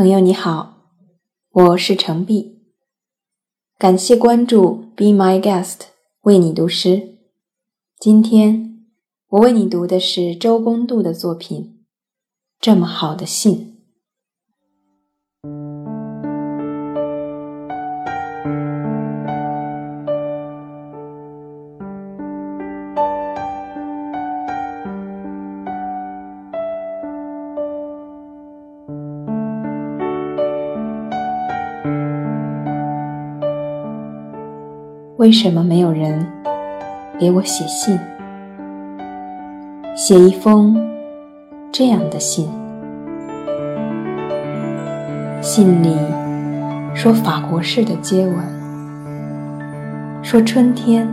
朋友你好，我是程璧，感谢关注，Be My Guest，为你读诗。今天我为你读的是周公度的作品《这么好的信》。为什么没有人给我写信？写一封这样的信。信里说法国式的接吻，说春天、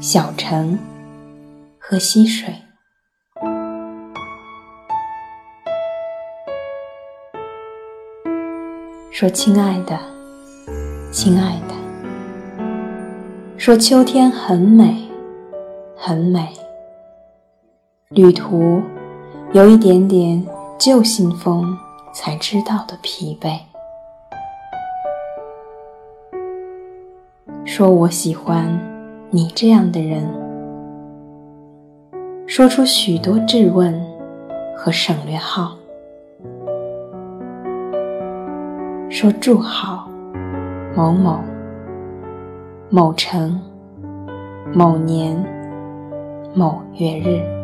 小城和溪水，说亲爱的，亲爱的。说秋天很美，很美。旅途有一点点旧信封才知道的疲惫。说我喜欢你这样的人。说出许多质问和省略号。说祝好，某某。某城，某年，某月日。